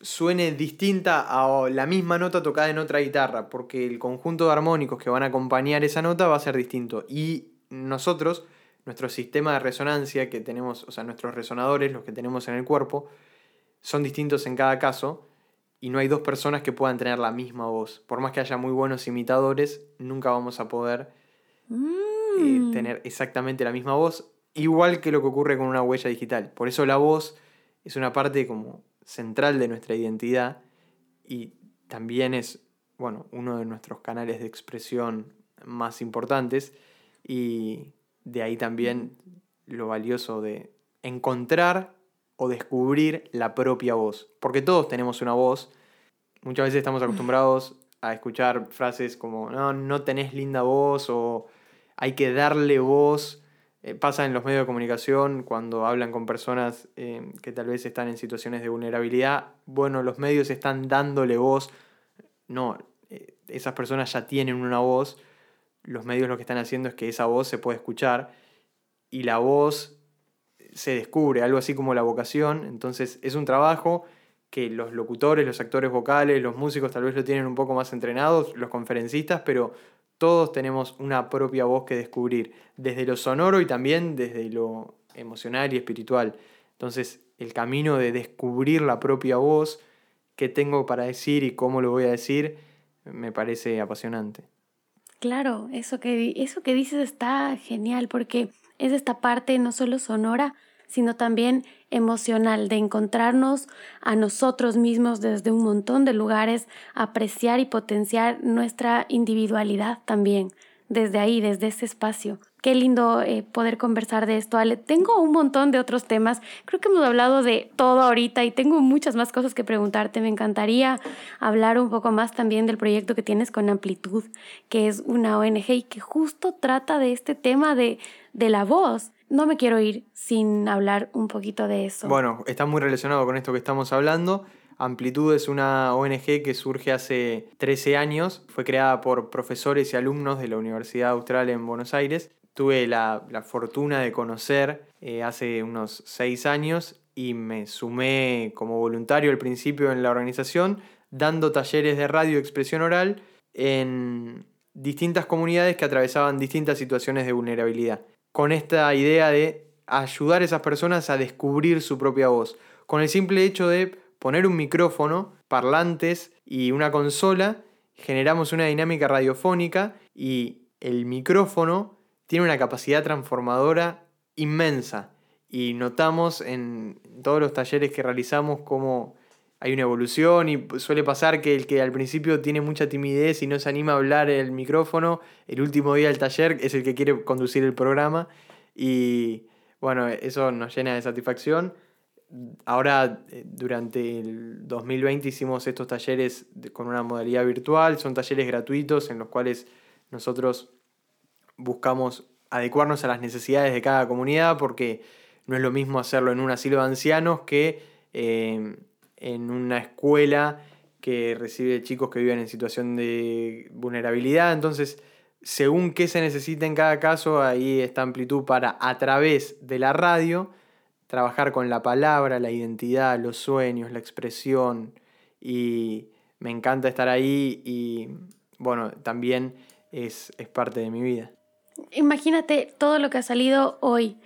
suene distinta a la misma nota tocada en otra guitarra, porque el conjunto de armónicos que van a acompañar esa nota va a ser distinto. Y nosotros, nuestro sistema de resonancia que tenemos, o sea, nuestros resonadores, los que tenemos en el cuerpo, son distintos en cada caso y no hay dos personas que puedan tener la misma voz. Por más que haya muy buenos imitadores, nunca vamos a poder mm. eh, tener exactamente la misma voz, igual que lo que ocurre con una huella digital. Por eso la voz es una parte como central de nuestra identidad y también es, bueno, uno de nuestros canales de expresión más importantes y de ahí también lo valioso de encontrar o descubrir la propia voz. Porque todos tenemos una voz. Muchas veces estamos acostumbrados a escuchar frases como, no, no tenés linda voz o hay que darle voz. Eh, pasa en los medios de comunicación cuando hablan con personas eh, que tal vez están en situaciones de vulnerabilidad. Bueno, los medios están dándole voz. No, eh, esas personas ya tienen una voz. Los medios lo que están haciendo es que esa voz se pueda escuchar. Y la voz se descubre, algo así como la vocación. Entonces es un trabajo que los locutores, los actores vocales, los músicos tal vez lo tienen un poco más entrenados, los conferencistas, pero todos tenemos una propia voz que descubrir, desde lo sonoro y también desde lo emocional y espiritual. Entonces el camino de descubrir la propia voz, qué tengo para decir y cómo lo voy a decir, me parece apasionante. Claro, eso que, eso que dices está genial porque es esta parte no solo sonora, sino también emocional, de encontrarnos a nosotros mismos desde un montón de lugares, apreciar y potenciar nuestra individualidad también, desde ahí, desde ese espacio. Qué lindo eh, poder conversar de esto, Ale. Tengo un montón de otros temas. Creo que hemos hablado de todo ahorita y tengo muchas más cosas que preguntarte. Me encantaría hablar un poco más también del proyecto que tienes con Amplitud, que es una ONG y que justo trata de este tema de, de la voz. No me quiero ir sin hablar un poquito de eso. Bueno, está muy relacionado con esto que estamos hablando. Amplitud es una ONG que surge hace 13 años, fue creada por profesores y alumnos de la Universidad Austral en Buenos Aires. Tuve la, fortuna de conocer eh, hace unos 6 años y me sumé como voluntario al principio en la organización, dando talleres de radio expresión oral en distintas comunidades que atravesaban distintas situaciones de vulnerabilidad, con esta idea de ayudar a esas personas a descubrir su propia voz, con el simple hecho de poner un micrófono, parlantes y una consola, generamos una dinámica radiofónica y el micrófono tiene una capacidad transformadora inmensa. Y notamos en todos los talleres que realizamos cómo hay una evolución y suele pasar que el que al principio tiene mucha timidez y no se anima a hablar el micrófono, el último día del taller es el que quiere conducir el programa y bueno, eso nos llena de satisfacción. Ahora, eh, durante el 2020 hicimos estos talleres con una modalidad virtual, son talleres gratuitos en los cuales nosotros buscamos adecuarnos a las necesidades de cada comunidad porque no es lo mismo hacerlo en un asilo de ancianos que eh, en una escuela que recibe chicos que viven en situación de vulnerabilidad. Entonces, según qué se necesita en cada caso, ahí está amplitud para a través de la radio trabajar con la palabra, la identidad, los sueños, la expresión y me encanta estar ahí y bueno, también es, es parte de mi vida. Imagínate todo lo que ha salido hoy,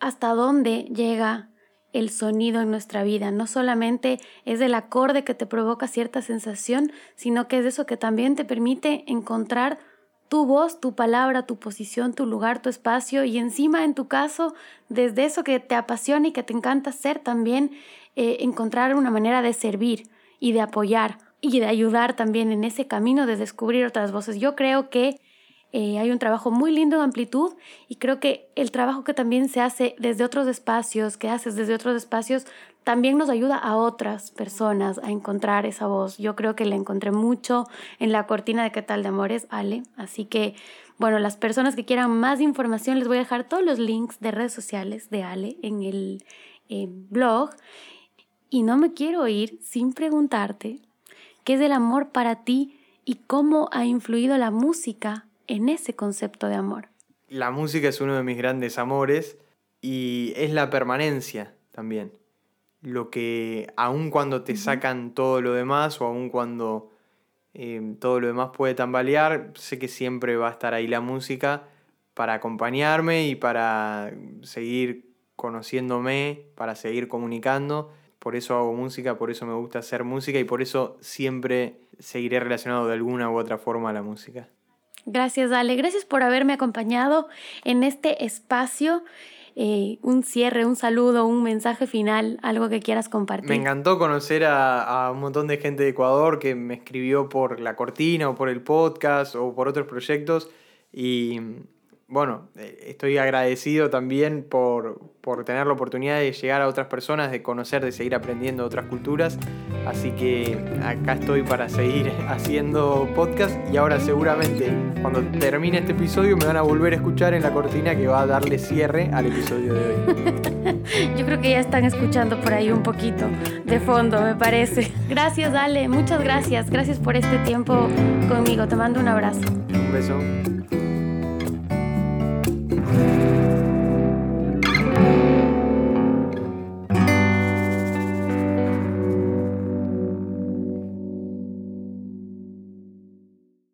hasta dónde llega el sonido en nuestra vida. No solamente es el acorde que te provoca cierta sensación, sino que es eso que también te permite encontrar tu voz, tu palabra, tu posición, tu lugar, tu espacio y encima en tu caso, desde eso que te apasiona y que te encanta hacer también, eh, encontrar una manera de servir y de apoyar y de ayudar también en ese camino de descubrir otras voces. Yo creo que eh, hay un trabajo muy lindo de amplitud y creo que el trabajo que también se hace desde otros espacios, que haces desde otros espacios, también nos ayuda a otras personas a encontrar esa voz. Yo creo que la encontré mucho en la cortina de qué tal de amores, Ale. Así que, bueno, las personas que quieran más información, les voy a dejar todos los links de redes sociales de Ale en el eh, blog. Y no me quiero ir sin preguntarte qué es el amor para ti y cómo ha influido la música en ese concepto de amor. La música es uno de mis grandes amores y es la permanencia también. Lo que aun cuando te sacan todo lo demás o aun cuando eh, todo lo demás puede tambalear, sé que siempre va a estar ahí la música para acompañarme y para seguir conociéndome, para seguir comunicando. Por eso hago música, por eso me gusta hacer música y por eso siempre seguiré relacionado de alguna u otra forma a la música. Gracias, Ale. Gracias por haberme acompañado en este espacio. Eh, un cierre, un saludo, un mensaje final, algo que quieras compartir. Me encantó conocer a, a, un montón de gente de Ecuador que me escribió por la cortina o por el podcast o por otros proyectos y bueno, eh, estoy agradecido también por, tener la oportunidad de llegar a otras personas, de conocer, de seguir aprendiendo otras culturas. Así que acá estoy para seguir haciendo podcast y ahora seguramente cuando termine este episodio me van a volver a escuchar en la cortina que va a darle cierre al episodio de hoy. Yo creo que ya están escuchando por ahí un poquito de fondo, me parece. Gracias, Ale, muchas gracias. Gracias por este tiempo conmigo. Te mando un abrazo. Un beso.